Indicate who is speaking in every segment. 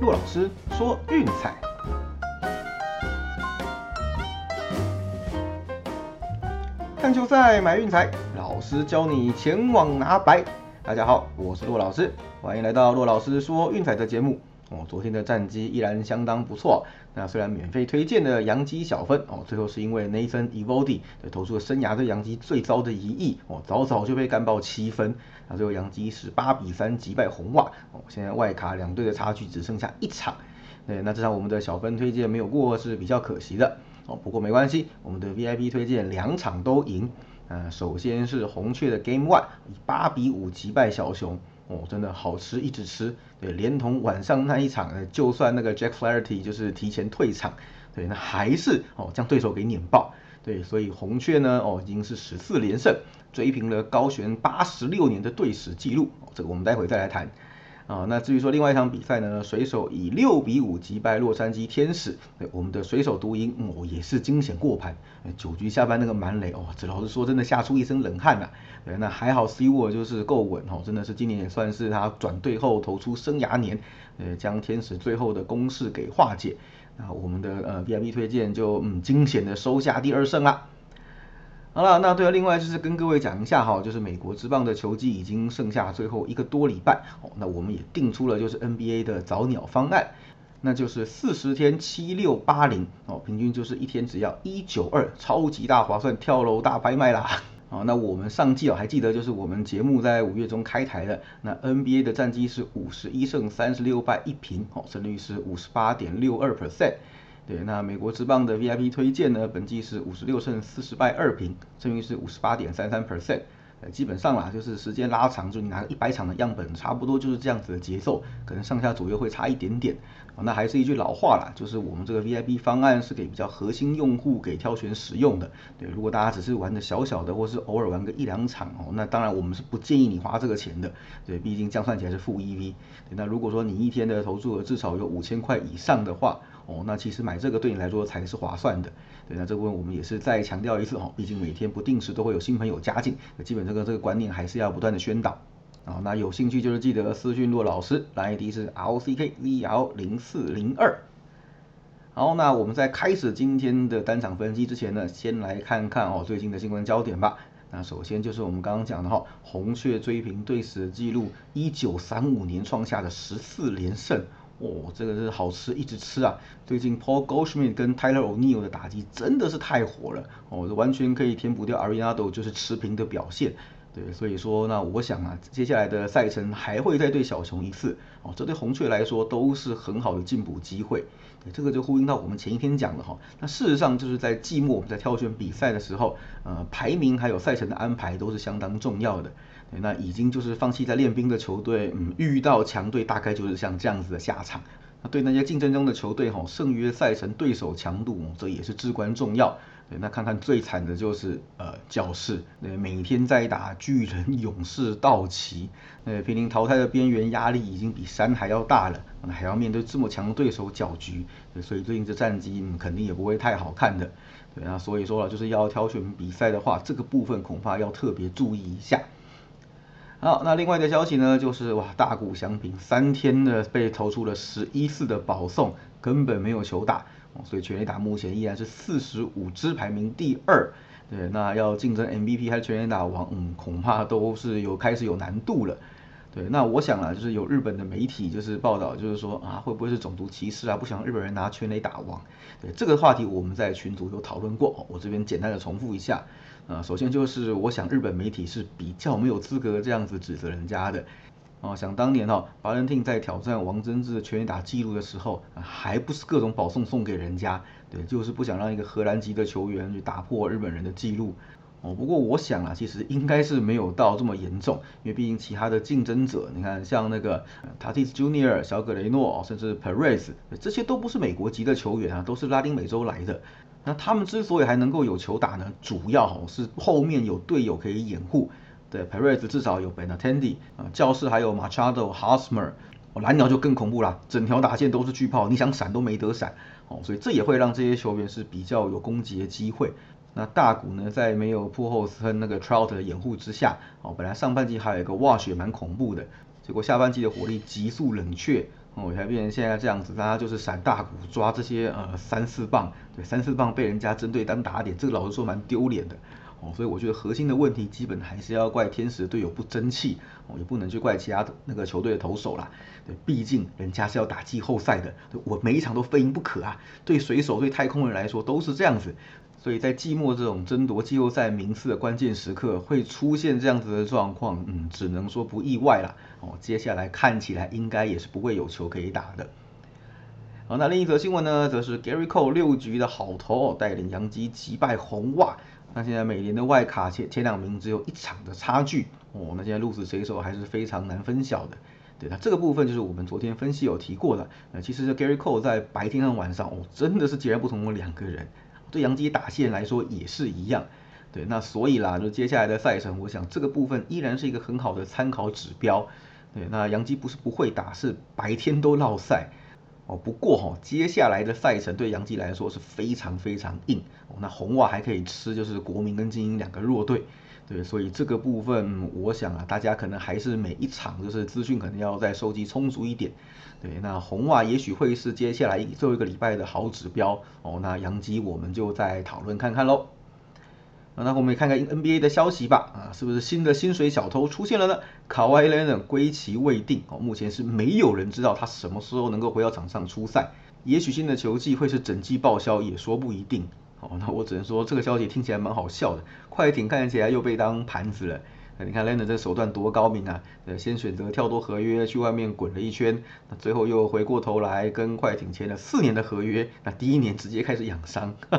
Speaker 1: 骆老师说运彩，看球赛买运彩，老师教你前往拿白。大家好，我是骆老师，欢迎来到骆老师说运彩的节目。哦，昨天的战绩依然相当不错。那虽然免费推荐的杨基小分哦，最后是因为 Nathan Evoldi 投出了生涯对杨基最糟的一役哦，早早就被干爆七分。那最后杨基是八比三击败红袜哦，现在外卡两队的差距只剩下一场。对，那这场我们的小分推荐没有过是比较可惜的哦，不过没关系，我们的 VIP 推荐两场都赢。呃，首先是红雀的 Game One 以八比五击败小熊，哦，真的好吃，一直吃。对，连同晚上那一场，就算那个 Jack Flaherty 就是提前退场，对，那还是哦将对手给碾爆。对，所以红雀呢，哦已经是十四连胜，追平了高悬八十六年的队史纪录。这个我们待会再来谈。啊，那至于说另外一场比赛呢，水手以六比五击败洛杉矶天使，对，我们的水手独赢，哦，也是惊险过盘，九局下半那个满垒，哦，这老实说真的吓出一身冷汗呐，对，那还好 C 沃就是够稳，哦，真的是今年也算是他转队后投出生涯年，呃，将天使最后的攻势给化解，那我们的呃 VIP 推荐就嗯惊险的收下第二胜啦。好了，那对了，另外就是跟各位讲一下哈，就是美国之棒的球季已经剩下最后一个多礼拜哦，那我们也定出了就是 NBA 的早鸟方案，那就是四十天七六八零哦，平均就是一天只要一九二，超级大划算，跳楼大拍卖啦！哦，那我们上季哦还记得就是我们节目在五月中开台的，那 NBA 的战绩是五十一胜三十六败一平哦，胜率是五十八点六二 percent。对，那美国之棒的 VIP 推荐呢，本季是五十六胜四十败二平，胜率是五十八点三三 percent。呃，基本上啦，就是时间拉长，就你拿个一百场的样本，差不多就是这样子的节奏，可能上下左右会差一点点。那还是一句老话啦，就是我们这个 VIP 方案是给比较核心用户给挑选使用的。对，如果大家只是玩的小小的，或是偶尔玩个一两场哦，那当然我们是不建议你花这个钱的。对，毕竟这样算起来是负 EV。那如果说你一天的投注额至少有五千块以上的话，哦，那其实买这个对你来说才是划算的。对，那这部分我们也是再强调一次哦，毕竟每天不定时都会有新朋友加进，那基本这个这个观念还是要不断的宣导。啊，那有兴趣就是记得私讯骆老师，ID 是 LCKVL 零四零二。好，那我们在开始今天的单场分析之前呢，先来看看哦最近的新闻焦点吧。那首先就是我们刚刚讲的哈，红雀追平队史记录，一九三五年创下的十四连胜。哦，这个是好吃，一直吃啊！最近 Paul Goldschmidt 跟 Tyler O'Neill 的打击真的是太火了，哦，完全可以填补掉 a r i n a d o 就是持平的表现。对，所以说那我想啊，接下来的赛程还会再对小熊一次，哦，这对红雀来说都是很好的进补机会。对，这个就呼应到我们前一天讲的哈，那事实上就是在季末我们在挑选比赛的时候，呃，排名还有赛程的安排都是相当重要的。那已经就是放弃在练兵的球队，嗯，遇到强队大概就是像这样子的下场。那对那些竞争中的球队哈，胜约赛程对手强度，这也是至关重要。那看看最惨的就是呃教室，对，每天在打巨人、勇士、道奇，呃，濒临淘汰的边缘，压力已经比山还要大了，还要面对这么强的对手搅局，所以最近这战绩肯定也不会太好看的。对啊，所以说了，就是要挑选比赛的话，这个部分恐怕要特别注意一下。好，那另外的消息呢，就是哇，大谷翔平三天的被投出了十一次的保送，根本没有球打。哦所以全垒打目前依然是四十五支排名第二，对，那要竞争 MVP 还是全垒打王，嗯，恐怕都是有开始有难度了，对，那我想啊，就是有日本的媒体就是报道，就是说啊，会不会是种族歧视啊，不想日本人拿全垒打王？对，这个话题我们在群组有讨论过，我这边简单的重复一下，啊，首先就是我想日本媒体是比较没有资格这样子指责人家的。哦，想当年哦，巴伦汀在挑战王贞治的全垒打记录的时候，还不是各种保送送给人家，对，就是不想让一个荷兰籍的球员去打破日本人的记录。哦，不过我想啊，其实应该是没有到这么严重，因为毕竟其他的竞争者，你看像那个 Tatis Junior、小葛雷诺，甚至 Perez，这些都不是美国籍的球员啊，都是拉丁美洲来的。那他们之所以还能够有球打呢，主要哦是后面有队友可以掩护。对，Perez 至少有 Benatendi 啊，教室还有 Machado、Hosmer，哦，蓝鸟就更恐怖啦，整条打线都是巨炮，你想闪都没得闪，哦，所以这也会让这些球员是比较有攻击的机会。那大谷呢，在没有 p u o l s 和那个 Trout 的掩护之下，哦，本来上半季还有一个 Wash 也蛮恐怖的，结果下半季的火力急速冷却，哦，才变成现在这样子，大家就是闪大股抓这些呃三四棒，对，三四棒被人家针对单打点，这个老实说蛮丢脸的。哦，所以我觉得核心的问题基本还是要怪天使队友不争气，哦，也不能去怪其他那个球队的投手啦。对，毕竟人家是要打季后赛的，我每一场都非赢不可啊。对水手、对太空人来说都是这样子，所以在季末这种争夺季后赛名次的关键时刻会出现这样子的状况，嗯，只能说不意外啦。哦，接下来看起来应该也是不会有球可以打的。好，那另一则新闻呢，则是 Gary Cole 六局的好投，带领洋基击败红袜。那现在美联的外卡前前两名只有一场的差距哦，那现在鹿死谁手还是非常难分晓的。对，那这个部分就是我们昨天分析有提过的。那其实 Gary Cole 在白天和晚上哦，真的是截然不同的两个人。对杨基打线来说也是一样。对，那所以啦，就接下来的赛程，我想这个部分依然是一个很好的参考指标。对，那杨基不是不会打，是白天都落赛。哦，不过哈，接下来的赛程对杨基来说是非常非常硬哦。那红袜还可以吃，就是国民跟精英两个弱队，对，所以这个部分我想啊，大家可能还是每一场就是资讯可能要再收集充足一点，对，那红袜也许会是接下来最后一个礼拜的好指标哦。那杨基我们就再讨论看看喽。那我们也看看 NBA 的消息吧，啊，是不是新的薪水小偷出现了呢？卡哇伊· n 归期未定哦，目前是没有人知道他什么时候能够回到场上出赛，也许新的球季会是整季报销，也说不一定。哦，那我只能说这个消息听起来蛮好笑的，快艇看起来又被当盘子了。你看 Leonard 这手段多高明啊！呃，先选择跳脱合约去外面滚了一圈，那最后又回过头来跟快艇签了四年的合约，那第一年直接开始养伤。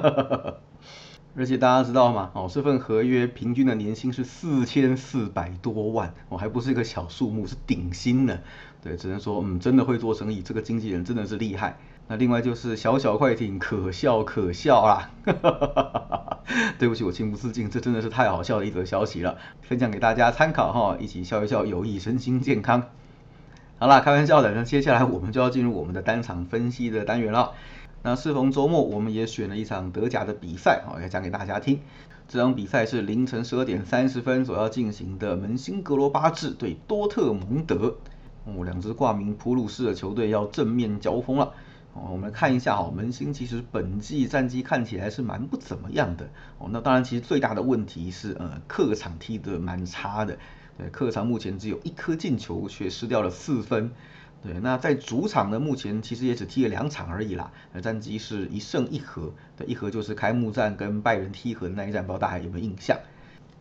Speaker 1: 而且大家知道吗？哦，这份合约平均的年薪是四千四百多万，哦，还不是一个小数目，是顶薪呢。对，只能说，嗯，真的会做生意，这个经纪人真的是厉害。那另外就是小小快艇，可笑可笑啦。对不起，我情不自禁，这真的是太好笑的一则消息了，分享给大家参考哈，一起笑一笑，有益身心健康。好啦，开玩笑的，那接下来我们就要进入我们的单场分析的单元了。那适逢周末，我们也选了一场德甲的比赛，好，要讲给大家听。这场比赛是凌晨十二点三十分所要进行的，门兴格罗巴治对多特蒙德。哦，两支挂名普鲁士的球队要正面交锋了。哦，我们来看一下哈，门兴其实本季战绩看起来是蛮不怎么样的。哦，那当然其实最大的问题是，呃，客场踢得蛮差的。对，客场目前只有一颗进球，却失掉了四分。对，那在主场呢，目前其实也只踢了两场而已啦，呃，战绩是一胜一和，对，一和就是开幕战跟拜仁踢和的那一战，不知道大家有没有印象？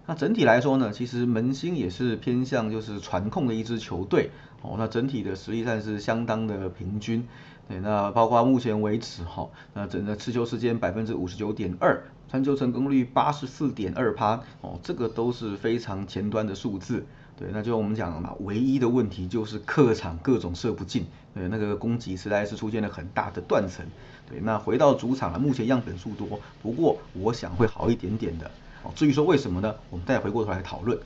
Speaker 1: 那整体来说呢，其实门兴也是偏向就是传控的一支球队，哦，那整体的实力上是相当的平均，对，那包括目前为止哈，那整个持球时间百分之五十九点二，传球成功率八十四点二趴，哦，这个都是非常前端的数字。对，那就我们讲了嘛，唯一的问题就是客场各种射不进，对，那个攻击实在是出现了很大的断层。对，那回到主场了，目前样本数多，不过我想会好一点点的。哦，至于说为什么呢？我们再回过头来讨论。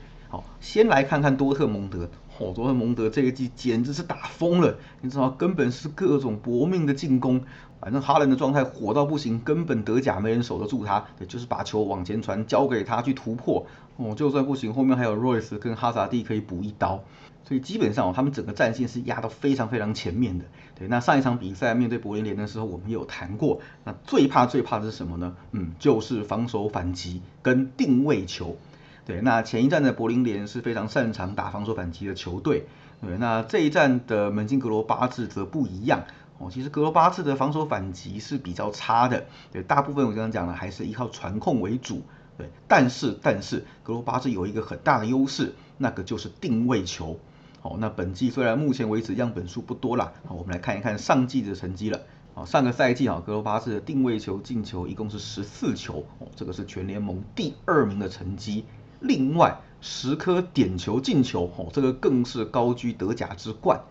Speaker 1: 先来看看多特蒙德。哦，多特蒙德这一季简直是打疯了，你知道，根本是各种搏命的进攻。反正哈兰的状态火到不行，根本德甲没人守得住他，就是把球往前传，交给他去突破。哦，就算不行，后面还有 Royce 跟哈萨蒂可以补一刀。所以基本上，他们整个战线是压到非常非常前面的。对，那上一场比赛面对柏林联的时候，我们有谈过，那最怕最怕的是什么呢？嗯，就是防守反击跟定位球。对，那前一站的柏林联是非常擅长打防守反击的球队。对，那这一站的门兴格罗巴治则不一样。哦，其实格罗巴治的防守反击是比较差的。对，大部分我刚刚讲了还是依靠传控为主。对，但是但是格罗巴治有一个很大的优势，那个就是定位球。哦，那本季虽然目前为止样本数不多啦，好，我们来看一看上季的成绩了。好，上个赛季啊，格罗巴治的定位球进球一共是十四球，哦，这个是全联盟第二名的成绩。另外十颗点球进球，哦，这个更是高居德甲之冠。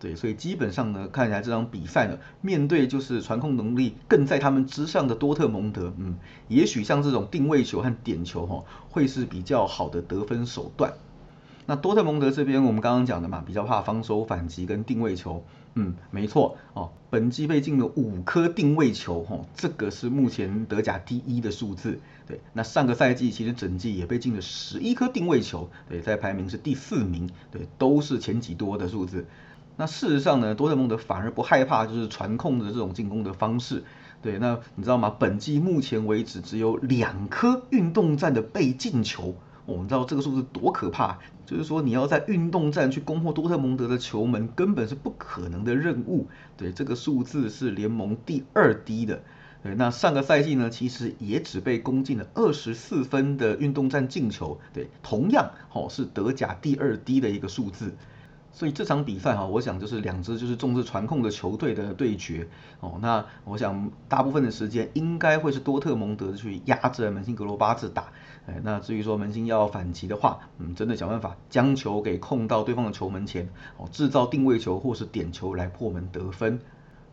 Speaker 1: 对，所以基本上呢，看起来这场比赛呢，面对就是传控能力更在他们之上的多特蒙德，嗯，也许像这种定位球和点球，哈，会是比较好的得分手段。那多特蒙德这边，我们刚刚讲的嘛，比较怕防守反击跟定位球，嗯，没错哦，本季被进了五颗定位球，哈，这个是目前德甲第一的数字。对，那上个赛季其实整季也被进了十一颗定位球，对，在排名是第四名，对，都是前几多的数字。那事实上呢，多特蒙德反而不害怕就是传控的这种进攻的方式。对，那你知道吗？本季目前为止只有两颗运动战的被进球。我们知道这个数字多可怕，就是说你要在运动战去攻破多特蒙德的球门，根本是不可能的任务。对，这个数字是联盟第二低的。对，那上个赛季呢，其实也只被攻进了二十四分的运动战进球。对，同样哦是德甲第二低的一个数字。所以这场比赛哈，我想就是两支就是重视传控的球队的对决哦。那我想大部分的时间应该会是多特蒙德去压着门兴格罗巴治打。哎，那至于说门兴要反击的话，嗯，真的想办法将球给控到对方的球门前哦，制造定位球或是点球来破门得分。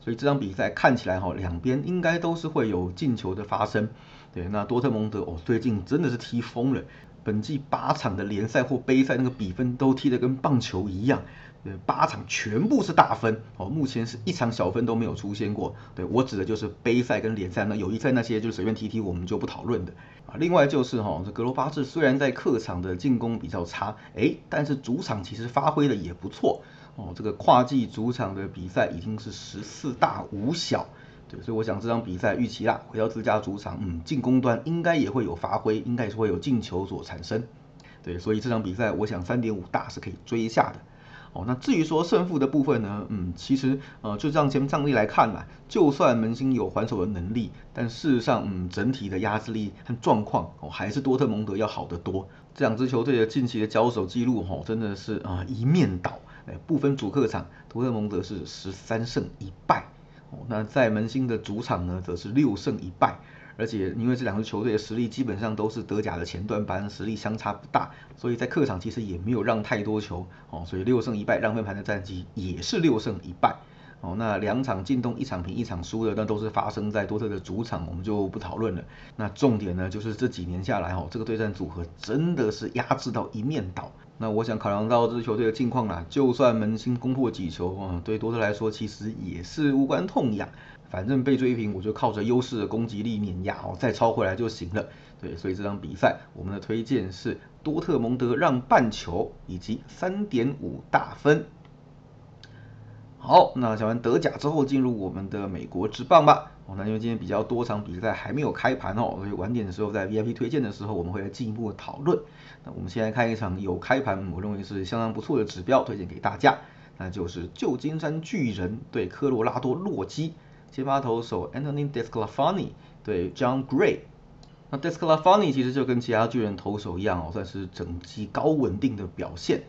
Speaker 1: 所以这场比赛看起来哈，两边应该都是会有进球的发生。对，那多特蒙德哦，最近真的是踢疯了。本季八场的联赛或杯赛，那个比分都踢得跟棒球一样，对，八场全部是大分哦，目前是一场小分都没有出现过。对我指的就是杯赛跟联赛，那友谊赛那些就随便踢踢，我们就不讨论的啊。另外就是哈，这格罗巴治虽然在客场的进攻比较差，哎，但是主场其实发挥的也不错哦。这个跨季主场的比赛已经是十四大五小。对，所以我想这场比赛预期啦，回到自家主场，嗯，进攻端应该也会有发挥，应该也是会有进球所产生。对，所以这场比赛我想三点五大是可以追一下的。哦，那至于说胜负的部分呢，嗯，其实呃，就这样前战例来看嘛，就算门兴有还手的能力，但事实上，嗯，整体的压制力和状况哦，还是多特蒙德要好得多。这两支球队的近期的交手记录，哦，真的是啊一面倒。哎，不分主客场，多特蒙德是十三胜一败。哦那在门兴的主场呢，则是六胜一败，而且因为这两支球队的实力基本上都是德甲的前段班，实力相差不大，所以在客场其实也没有让太多球哦，所以六胜一败让分盘的战绩也是六胜一败哦。那两场进洞一场平一场输的，那都是发生在多特的主场，我们就不讨论了。那重点呢，就是这几年下来哦，这个对战组合真的是压制到一面倒。那我想考量到这支球队的境况啦，就算门兴攻破几球啊，对多特来说其实也是无关痛痒。反正被追平，我就靠着优势的攻击力碾压哦，再抄回来就行了。对，所以这场比赛我们的推荐是多特蒙德让半球以及三点五大分。好，那讲完德甲之后，进入我们的美国之棒吧。哦，那因为今天比较多场比赛还没有开盘哦，所以晚点的时候在 VIP 推荐的时候，我们会来进一步的讨论。那我们先来看一场有开盘，我认为是相当不错的指标，推荐给大家，那就是旧金山巨人对科罗拉多洛基，先发投手 Anthony Desclafani 对 John Gray。那 Desclafani 其实就跟其他巨人投手一样哦，算是整季高稳定的表现。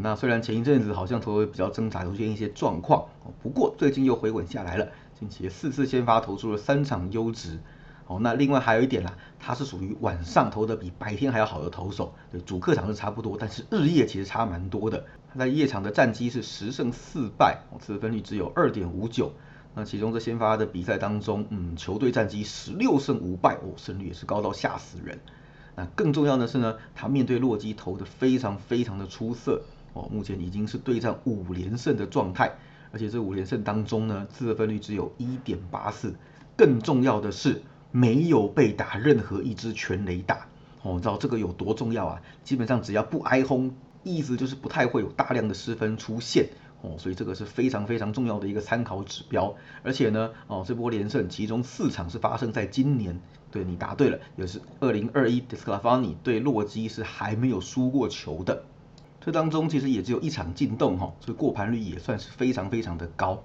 Speaker 1: 那虽然前一阵子好像投的比较挣扎，出现一些状况，不过最近又回稳下来了。近期四次先发投出了三场优质。哦，那另外还有一点啦，他是属于晚上投的比白天还要好的投手。对，主客场是差不多，但是日夜其实差蛮多的。他在夜场的战绩是十胜四败，哦，得分率只有二点五九。那其中这先发的比赛当中，嗯，球队战绩十六胜五败，哦，胜率也是高到吓死人。那更重要的是呢，他面对洛基投的非常非常的出色。哦，目前已经是对战五连胜的状态，而且这五连胜当中呢，自得分率只有一点八四。更重要的是，没有被打任何一支全垒打。哦，知道这个有多重要啊？基本上只要不挨轰，意思就是不太会有大量的失分出现。哦，所以这个是非常非常重要的一个参考指标。而且呢，哦，这波连胜其中四场是发生在今年。对你答对了，也是二零二一 d i s c l a f a n i 对洛基是还没有输过球的。这当中其实也只有一场进洞哈，所以过盘率也算是非常非常的高。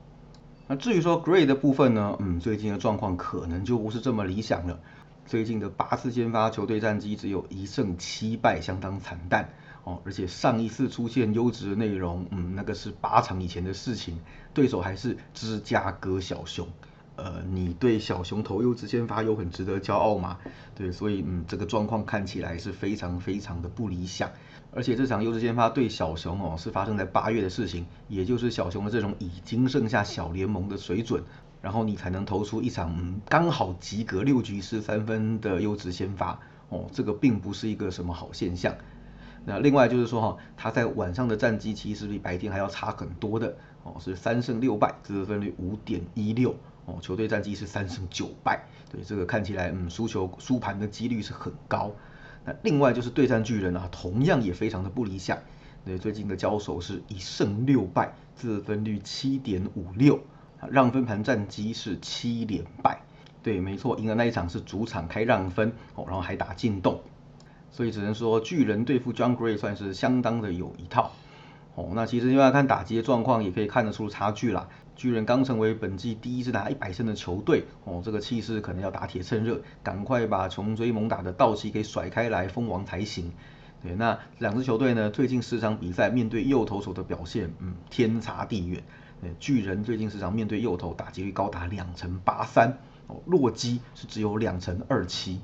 Speaker 1: 那至于说 Gray 的部分呢，嗯，最近的状况可能就不是这么理想了。最近的八次先发球队战绩只有一胜七败，相当惨淡哦。而且上一次出现优质的内容，嗯，那个是八场以前的事情，对手还是芝加哥小熊。呃，你对小熊投优质先发有很值得骄傲吗？对，所以嗯，这个状况看起来是非常非常的不理想。而且这场优质先发对小熊哦，是发生在八月的事情，也就是小熊的这种已经剩下小联盟的水准，然后你才能投出一场刚好及格六局失三分的优质先发哦，这个并不是一个什么好现象。那另外就是说哈，他在晚上的战绩其实比白天还要差很多的哦，是三胜六败，得分率五点一六哦，球队战绩是三胜九败，对这个看起来嗯输球输盘的几率是很高。那另外就是对战巨人啊，同样也非常的不理想。对，最近的交手是一胜六败，自分率七点五六，让分盘战绩是七连败。对，没错，赢的那一场是主场开让分，哦，然后还打进洞，所以只能说巨人对付 John Gray 算是相当的有一套。哦，那其实因为看打击的状况，也可以看得出差距啦。巨人刚成为本季第一支拿一百胜的球队，哦，这个气势可能要打铁趁热，赶快把穷追猛打的道奇给甩开来封王才行。对，那两支球队呢，最近十场比赛面对右投手的表现，嗯，天差地远。巨人最近十场面对右投打击率高达两成八三，哦，洛基是只有两成二七。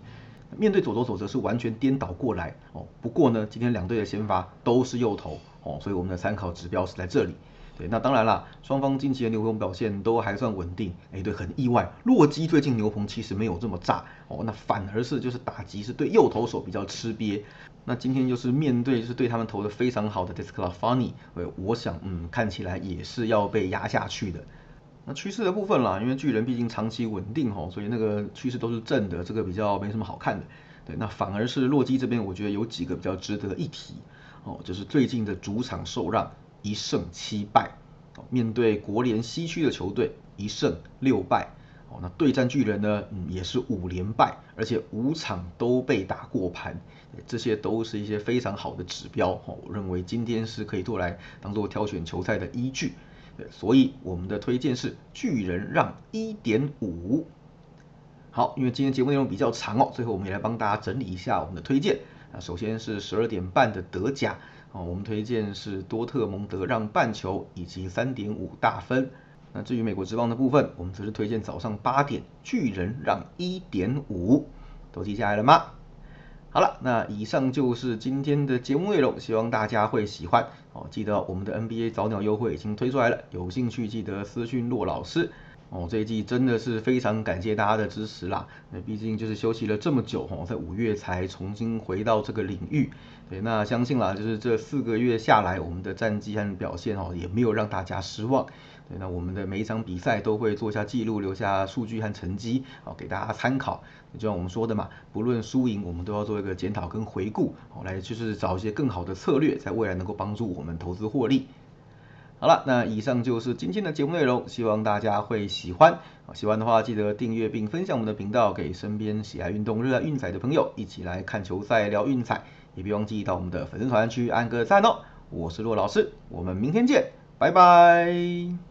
Speaker 1: 面对左投手则是完全颠倒过来，哦，不过呢，今天两队的先发都是右投，哦，所以我们的参考指标是在这里。对，那当然啦，双方近期的牛棚表现都还算稳定。哎，对，很意外，洛基最近牛棚其实没有这么炸哦，那反而是就是打击是对右投手比较吃瘪。那今天就是面对就是对他们投的非常好的 Desclafani，呃，我想嗯看起来也是要被压下去的。那趋势的部分啦，因为巨人毕竟长期稳定吼，所以那个趋势都是正的，这个比较没什么好看的。对，那反而是洛基这边，我觉得有几个比较值得一提。哦，就是最近的主场受让。一胜七败，面对国联西区的球队一胜六败，哦，那对战巨人呢，也是五连败，而且五场都被打过盘，这些都是一些非常好的指标，哦，我认为今天是可以做来当做挑选球赛的依据，所以我们的推荐是巨人让一点五。好，因为今天节目内容比较长哦，最后我们也来帮大家整理一下我们的推荐，那首先是十二点半的德甲。哦，我们推荐是多特蒙德让半球以及三点五大分。那至于美国之棒的部分，我们则是推荐早上八点巨人让一点五，都记下来了吗？好了，那以上就是今天的节目内容，希望大家会喜欢。哦，记得我们的 NBA 早鸟优惠已经推出来了，有兴趣记得私讯骆老师。哦，这一季真的是非常感谢大家的支持啦。那毕竟就是休息了这么久，哦，在五月才重新回到这个领域。对，那相信啦，就是这四个月下来，我们的战绩和表现哦，也没有让大家失望。对，那我们的每一场比赛都会做下记录，留下数据和成绩，好给大家参考。就像我们说的嘛，不论输赢，我们都要做一个检讨跟回顾，好来就是找一些更好的策略，在未来能够帮助我们投资获利。好了，那以上就是今天的节目内容，希望大家会喜欢。喜欢的话记得订阅并分享我们的频道，给身边喜爱运动、热爱运彩的朋友一起来看球赛、聊运彩。也别忘记到我们的粉丝团去按个赞哦。我是骆老师，我们明天见，拜拜。